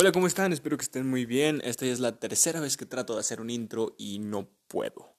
Hola, ¿cómo están? Espero que estén muy bien. Esta ya es la tercera vez que trato de hacer un intro y no puedo.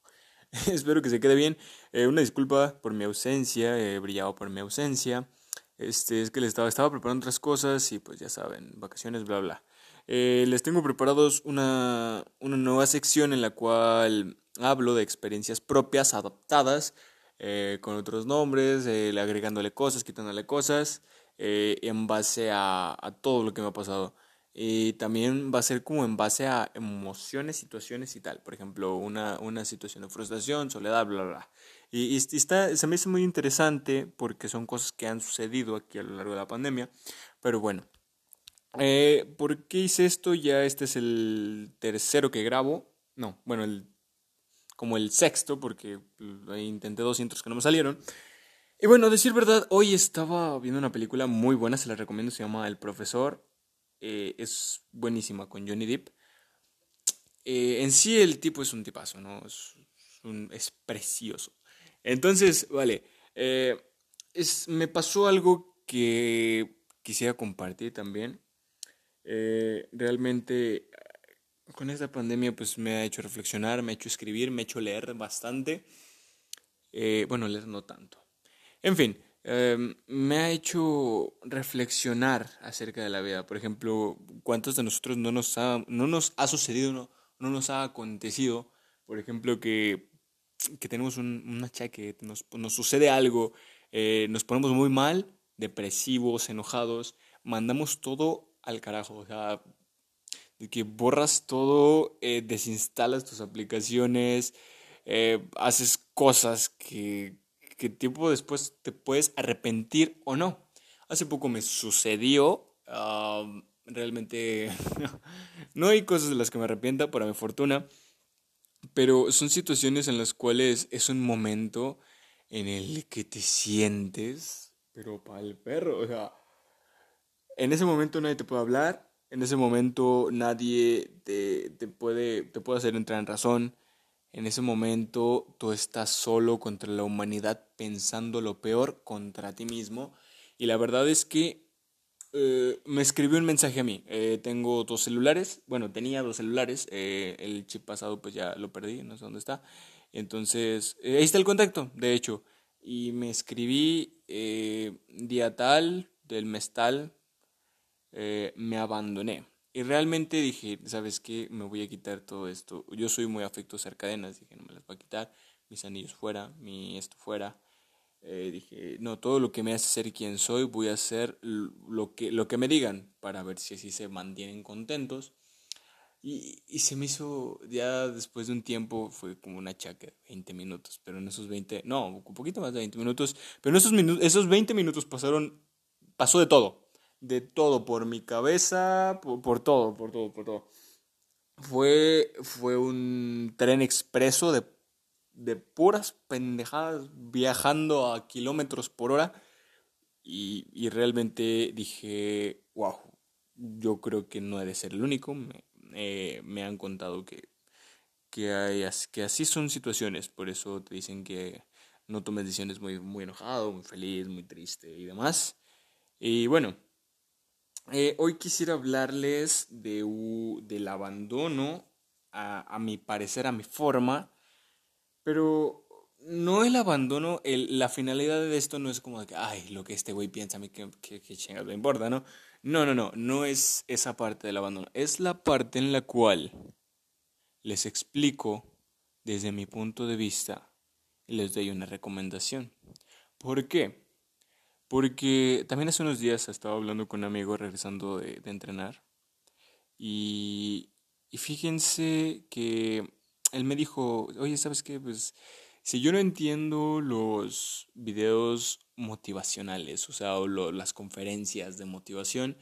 Espero que se quede bien. Eh, una disculpa por mi ausencia, he brillado por mi ausencia. Este, es que les estaba, estaba preparando otras cosas y pues ya saben, vacaciones, bla, bla. Eh, les tengo preparados una, una nueva sección en la cual hablo de experiencias propias adaptadas eh, con otros nombres, agregándole cosas, quitándole cosas, en base a todo lo que me ha pasado. Y también va a ser como en base a emociones, situaciones y tal. Por ejemplo, una, una situación de frustración, soledad, bla, bla, bla. Y, está, se me hace muy interesante porque son cosas que han sucedido aquí a lo largo de la pandemia. Pero bueno, eh, ¿por qué hice esto? Ya este es el tercero que grabo. No, bueno, el, como el sexto, porque intenté dos intros que no me salieron. Y bueno, decir verdad, hoy estaba viendo una película muy buena, se la recomiendo, se llama El Profesor. Eh, es buenísima con Johnny Depp. Eh, en sí el tipo es un tipazo, ¿no? Es, es precioso. Entonces, vale, eh, es, me pasó algo que quisiera compartir también. realmente con esta pandemia pues me ha hecho reflexionar, me ha hecho escribir, me ha hecho leer bastante. bueno, leer no tanto. En fin, Em, me ha hecho reflexionar acerca de la vida. Por ejemplo, ¿cuántos de nosotros no nos ha, no nos ha sucedido, no, no nos ha acontecido? Por ejemplo, que, que tenemos un, un achaque, nos, nos sucede algo, eh, nos ponemos muy mal, depresivos, enojados, mandamos todo al carajo. O sea, de que borras todo, eh, desinstalas tus aplicaciones, eh, haces cosas que que tiempo después te puedes arrepentir o no. Hace poco me sucedió, realmente no hay cosas de las que me arrepienta, para mi fortuna, pero son situaciones en las cuales es un momento en el que te sientes, pero para el perro, o sea, en ese momento nadie te puede hablar, en ese momento nadie te, te puede, te puede hacer entrar en razón, en ese momento tú estás solo contra la humanidad pensando lo peor contra ti mismo. Y la verdad es que eh, me escribió un mensaje a mí. Eh, tengo dos celulares. Bueno, tenía dos celulares. Eh, el chip pasado pues ya lo perdí, no sé dónde está. Entonces, ahí está el contacto, de hecho. Y me escribí día tal, del mes tal, me abandoné. Y realmente dije, ¿sabes qué? Me voy a quitar todo esto. Yo soy muy afecto a hacer cadenas, dije, no me las voy a quitar. Mis anillos fuera, mi esto fuera. Eh, dije, no, todo lo que me hace ser quien soy, voy a hacer lo que, lo que me digan para ver si así se mantienen contentos. Y, y se me hizo, ya después de un tiempo, fue como una chaca, 20 minutos, pero en esos 20, no, un poquito más de 20 minutos, pero en esos, minutos, esos 20 minutos pasaron, pasó de todo de todo, por mi cabeza, por, todo, por todo, por todo. Fue, fue un tren expreso de, de puras pendejadas viajando a kilómetros por hora y, y realmente dije, wow, yo creo que no he de ser el único. Me, eh, me han contado que, que, hay, que así son situaciones, por eso te dicen que no tomes decisiones muy, muy enojado, muy feliz, muy triste y demás. Y bueno, eh, hoy quisiera hablarles de, del abandono, a, mi parecer, a mi forma, pero no el abandono, la finalidad de esto no es como de que, ay, lo que este güey piensa a mí, que, que, que chingas le importa, ¿no? No, no, no, no es esa parte del abandono, es la parte en la cual les explico desde mi punto de vista y les doy una recomendación. ¿Por qué? Porque también hace unos días estaba hablando con un amigo regresando de, entrenar. Y, y, fíjense que él me dijo, oye, ¿sabes qué? Pues si yo no entiendo los videos motivacionales, o sea, o las conferencias de motivación,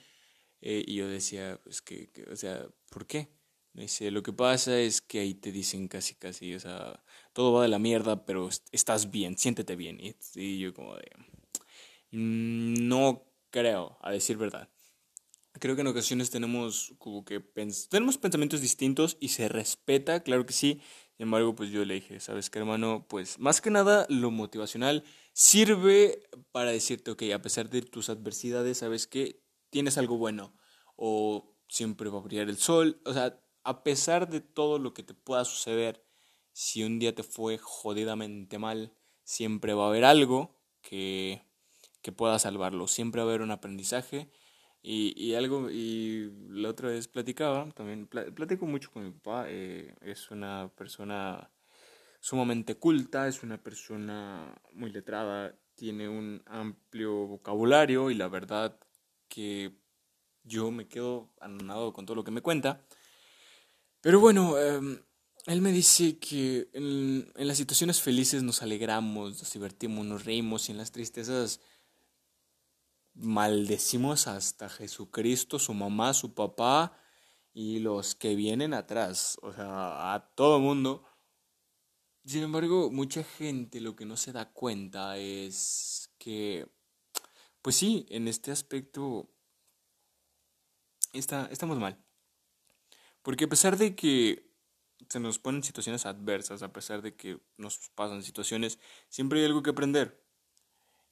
eh, y yo decía, pues que, o sea, ¿por qué? Me dice, lo que pasa es que ahí te dicen casi, casi, o sea, todo va de la mierda, pero estás bien, siéntete bien. Y, y yo como de no creo, a decir verdad. Creo que en ocasiones tenemos como que tenemos pensamientos distintos y se respeta, claro que sí. Sin embargo, pues yo le dije, ¿sabes qué, hermano? Pues más que nada lo motivacional sirve para decirte, ok, a pesar de tus adversidades, ¿sabes que Tienes algo bueno. O siempre va a brillar el sol. O sea, a pesar de todo lo que te pueda suceder, si un día te fue jodidamente mal, siempre va a haber algo que, que pueda salvarlo. Siempre va a haber un aprendizaje. Y, y algo, y la otra vez platicaba, también platico mucho con mi papá, eh, es una persona sumamente culta, es una persona muy letrada, tiene un amplio vocabulario y la verdad que yo me quedo anonado con todo lo que me cuenta. Pero bueno, em, él me dice que en, en, las situaciones felices nos alegramos, nos divertimos, nos reímos y en las tristezas maldecimos hasta Jesucristo, su mamá, su papá y los que vienen atrás, o sea, a todo mundo. Sin embargo, mucha gente lo que no se da cuenta es que, pues sí, en este aspecto está, estamos mal. Porque a pesar de que se nos ponen situaciones adversas, a pesar de que nos pasan situaciones, siempre hay algo que aprender.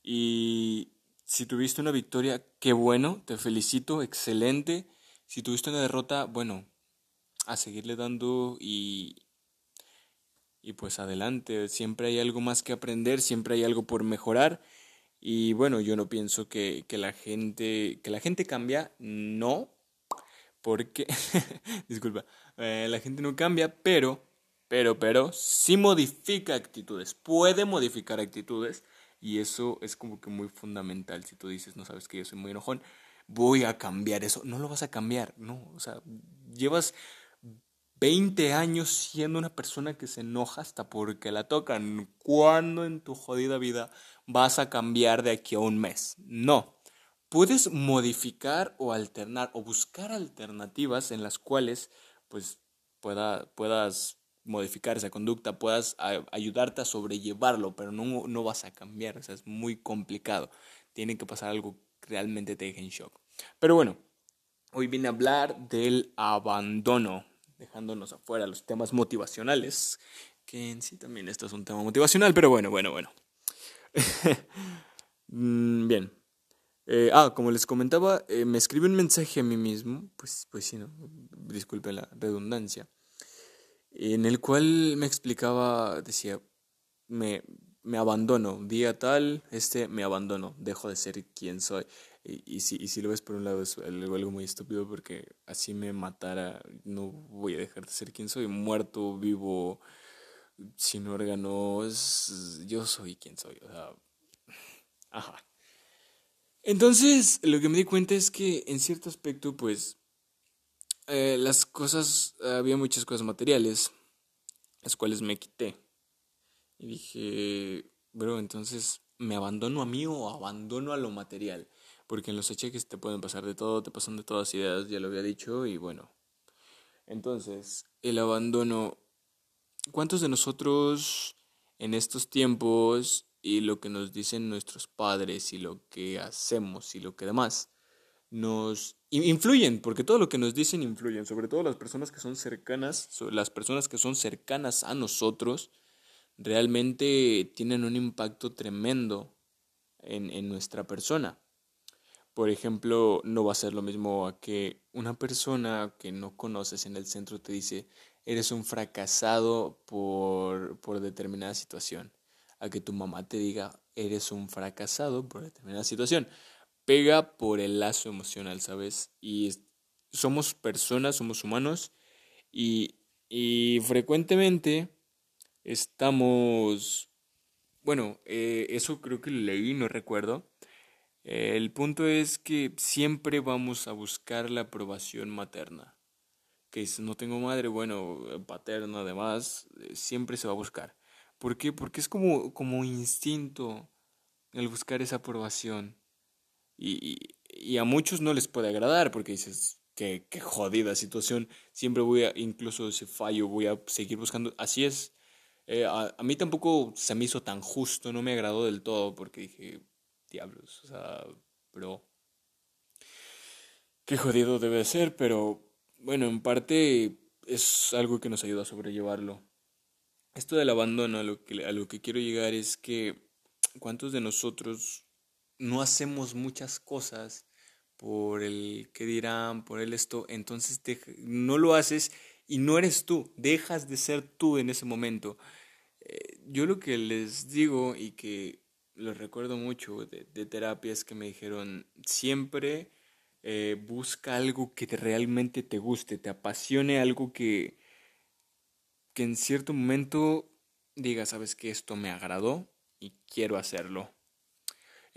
Y si tuviste una victoria, qué bueno, te felicito, excelente. Si tuviste una derrota, bueno, a seguirle dando y, y pues adelante, siempre hay algo más que aprender, siempre hay algo por mejorar y bueno, yo no pienso que, que la gente que la gente cambia, no, porque disculpa, eh, la gente no cambia, pero pero pero sí modifica actitudes, puede modificar actitudes y eso es como que muy fundamental. Si tú dices, no sabes que yo soy muy enojón, voy a cambiar eso, no lo vas a cambiar, no, o sea, llevas 20 años siendo una persona que se enoja hasta porque la tocan. ¿Cuándo en tu jodida vida vas a cambiar de aquí a un mes? No. Puedes modificar o alternar o buscar alternativas en las cuales pues pueda, puedas modificar esa conducta, puedas ayudarte a sobrellevarlo, pero no, no vas a cambiar, o sea, es muy complicado. Tiene que pasar algo que realmente te deje en shock. Pero bueno, hoy vine a hablar del abandono dejándonos afuera los temas motivacionales, que en sí también esto es un tema motivacional, pero bueno, bueno, bueno. Mm, bien. Eh, ah, como les comentaba, eh, me escribí un mensaje a mí mismo, pues, pues sí, ¿no? disculpe la redundancia, en el cual me explicaba, decía, me, me abandono, día tal, este me abandono, dejo de ser quien soy. Y, si, y si lo ves por un lado es algo, muy estúpido porque así me matara, no voy a dejar de ser quien soy, muerto, vivo, sin órganos, yo soy quien soy. O sea, ajá. Entonces, lo que me di cuenta es que en cierto aspecto, pues, eh, las cosas, había muchas cosas materiales, las cuales me quité. Y dije, bro, entonces, ¿me abandono a mí o abandono a lo material? porque en los cheques te pueden pasar de todo, te pasan de todas ideas, ya lo había dicho, y bueno. Entonces, el abandono. ¿Cuántos de nosotros en estos tiempos y lo que nos dicen nuestros padres y lo que hacemos y lo que demás nos influyen? Porque todo lo que nos dicen influyen, sobre todo las personas que son cercanas, las personas que son cercanas a nosotros, realmente tienen un impacto tremendo en, en nuestra persona. Por ejemplo, no va a ser lo mismo a que una persona que no conoces en el centro te dice, eres un fracasado por, por determinada situación. A que tu mamá te diga, eres un fracasado por determinada situación. Pega por el lazo emocional, ¿sabes? Y somos personas, somos humanos y, y frecuentemente estamos, bueno, eh, eso creo que leí, no recuerdo, el punto es que siempre vamos a buscar la aprobación materna. Que si no tengo madre, bueno, paterna además, eh, siempre se va a buscar. ¿Por qué? Porque es como, como instinto el buscar esa aprobación. Y, y, a muchos no les puede agradar porque dices, qué, qué jodida situación, siempre voy a, incluso si fallo, voy a seguir buscando. Así es. Eh, a, mí tampoco se me hizo tan justo, no me agradó del todo porque dije, diablos, o sea, bro. Qué jodido debe ser, pero bueno, en parte es algo que nos ayuda a sobrellevarlo. Esto del abandono, a lo que, a lo que quiero llegar es que cuántos de nosotros no hacemos muchas cosas por el que dirán, por el esto, entonces no lo haces y no eres tú, dejas de ser tú en ese momento. Eh, yo lo que les digo y que lo recuerdo mucho de, de terapia es que me dijeron, siempre eh, busca algo que realmente te guste, te apasione, algo que, que en cierto momento diga, sabes que esto me agradó y quiero hacerlo.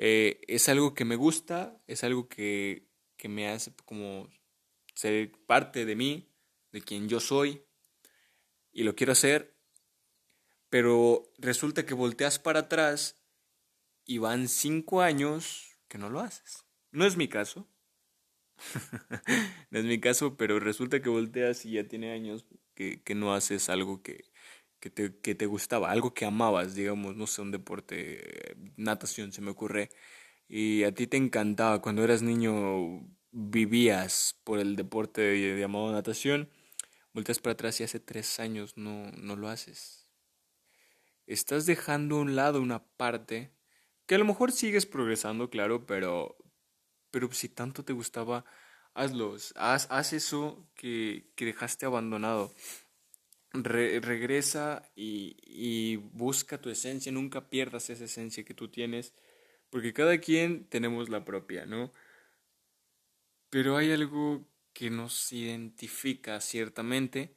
Eh, es algo que me gusta, es algo que, que me hace como ser parte de mí, de quien yo soy, y lo quiero hacer, pero resulta que volteas para atrás y van cinco años que no lo haces. No es mi caso. no es mi caso, pero resulta que volteas y ya tiene años que, que no haces algo que, que te, que te gustaba, algo que amabas, digamos, no sé, un deporte, natación se me ocurre, y a ti te encantaba, cuando eras niño vivías por el deporte llamado natación, volteas para atrás y hace tres años no, no lo haces. Estás dejando a un lado una parte que a lo mejor sigues progresando, claro, pero, pero si tanto te gustaba, hazlo, haz, haz eso que, que dejaste abandonado regresa y, busca tu esencia, nunca pierdas esa esencia que tú tienes, porque cada quien tenemos la propia, ¿no? Pero hay algo que nos identifica ciertamente,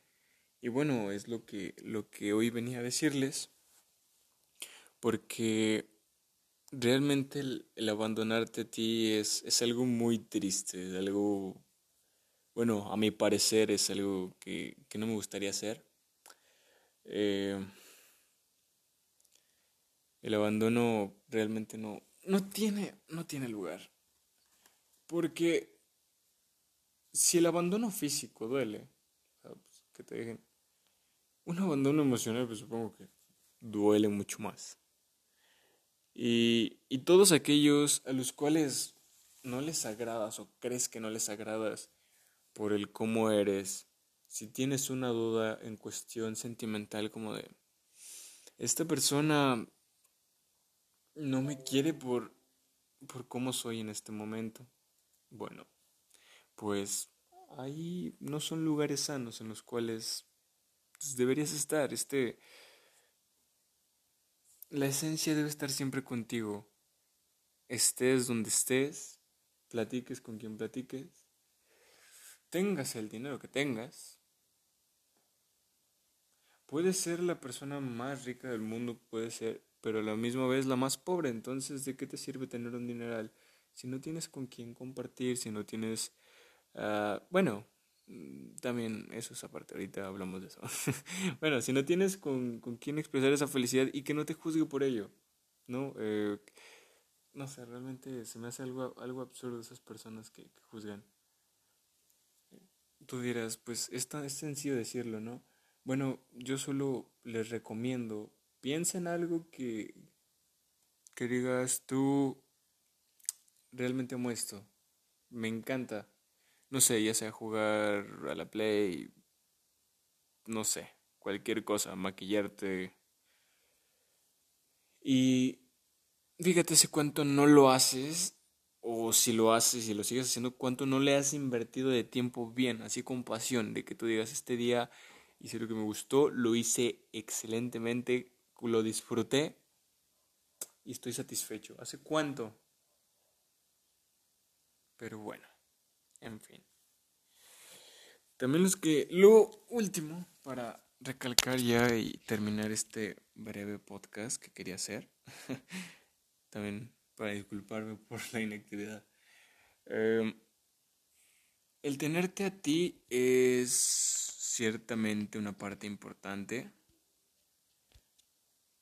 y bueno, es lo que, lo que hoy venía a decirles, porque realmente el, abandonarte a ti es, es algo muy triste, es algo, bueno, a mi parecer es algo que, que no me gustaría hacer eh, el abandono realmente no, no, tiene, no tiene lugar. Porque si el abandono físico duele, pues, que te dejen, un abandono emocional, pues supongo que duele mucho más. Y, y todos aquellos a los cuales no les agradas o crees que no les agradas por el cómo eres, si tienes una duda en cuestión sentimental como de, esta persona no me quiere por, por cómo soy en este momento, bueno, pues ahí no son lugares sanos en los cuales pues, deberías estar. Este, la esencia debe estar siempre contigo. Estés donde estés, platiques con quien platiques, tengas el dinero que tengas, Puede ser la persona más rica del mundo, puede ser, pero a la misma vez la más pobre. Entonces, ¿de qué te sirve tener un dineral si no tienes con quién compartir, si no tienes... Uh, bueno, mm, también eso es aparte, ahorita hablamos de eso. bueno, si no tienes con, con quién expresar esa felicidad y que no te juzgue por ello, ¿no? Eh, no sé, realmente se me hace algo, algo absurdo esas personas que, que juzgan. Tú dirás, pues es, tan, es sencillo decirlo, ¿no? Bueno, yo solo les recomiendo, piensa en algo que, que digas tú, realmente amo esto, me encanta. No sé, ya sea jugar a la play, no sé, cualquier cosa, maquillarte. Y fíjate si cuánto no lo haces, o si lo haces y lo sigues haciendo, cuánto no le has invertido de tiempo bien, así con pasión, de que tú digas, este día hice lo que me gustó, lo hice excelentemente, lo disfruté y estoy satisfecho. ¿Hace cuánto? Pero bueno, en fin. También los que, lo último, para recalcar ya y terminar este breve podcast que quería hacer, también para disculparme por la inactividad. Em, el tenerte a ti es ciertamente una parte importante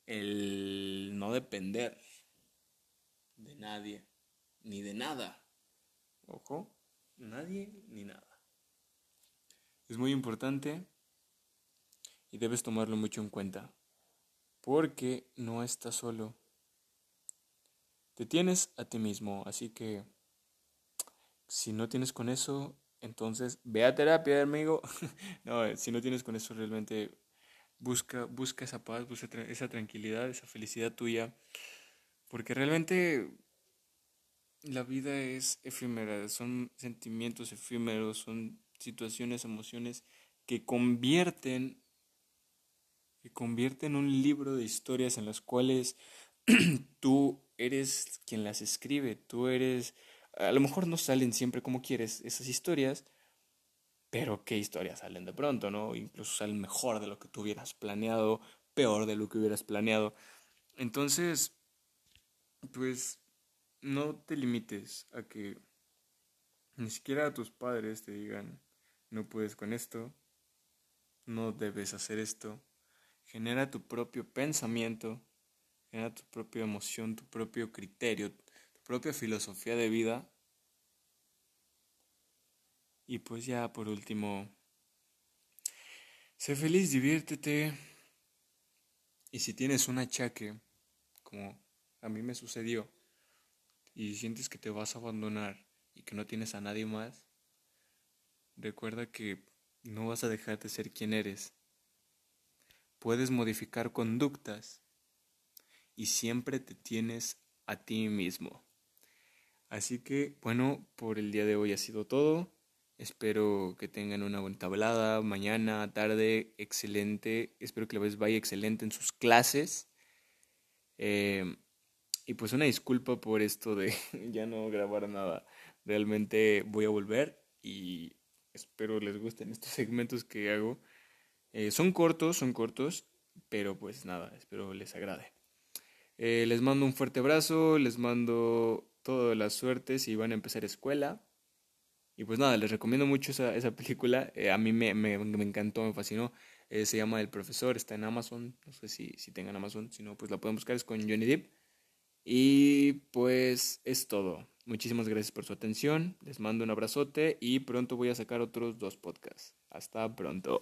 el no depender de nadie ni de nada. Ojo, nadie ni nada. Es muy importante y debes tomarlo mucho en cuenta porque no estás solo. Te tienes a ti mismo, así que si no tienes con eso, entonces, ve a terapia, amigo. no, si no tienes con eso realmente, busca, busca esa paz, busca esa tranquilidad, esa felicidad tuya. Porque realmente la vida es efímera, son sentimientos efímeros, son situaciones, emociones que convierten que convierten un libro de historias en las cuales tú eres quien las escribe, tú eres a lo mejor no salen siempre como quieres esas historias, pero qué historias salen de pronto, ¿no? Incluso salen mejor de lo que tú hubieras planeado, peor de lo que hubieras planeado. Entonces, pues no te limites a que ni siquiera tus padres te digan, no puedes con esto, no debes hacer esto. Genera tu propio pensamiento, genera tu propia emoción, tu propio criterio, propia filosofía de vida. Y pues ya por último, sé feliz, diviértete. Y si tienes un achaque, como a mí me sucedió, y sientes que te vas a abandonar y que no tienes a nadie más, recuerda que no vas a dejar de ser quien eres. Puedes modificar conductas y siempre te tienes a ti mismo. Así que, bueno, por el día de hoy ha sido todo. Espero que tengan una buena tablada, mañana, tarde, excelente. Espero que les vaya excelente en sus clases. Eh, y pues una disculpa por esto de ya no grabar nada. Realmente voy a volver y espero les gusten estos segmentos que hago. Eh, son cortos, son cortos, pero pues nada, espero les agrade. Eh, les mando un fuerte abrazo, les mando toda la suerte si van a empezar escuela. Y pues nada, les recomiendo mucho esa, esa película. Eh, a mí me, me, me, encantó, me fascinó. se llama El Profesor, está en Amazon. No sé si, si tengan Amazon, si no, pues la pueden buscar, es con Johnny Depp. Y pues es todo. Muchísimas gracias por su atención. Les mando un abrazote y pronto voy a sacar otros dos podcasts. Hasta pronto.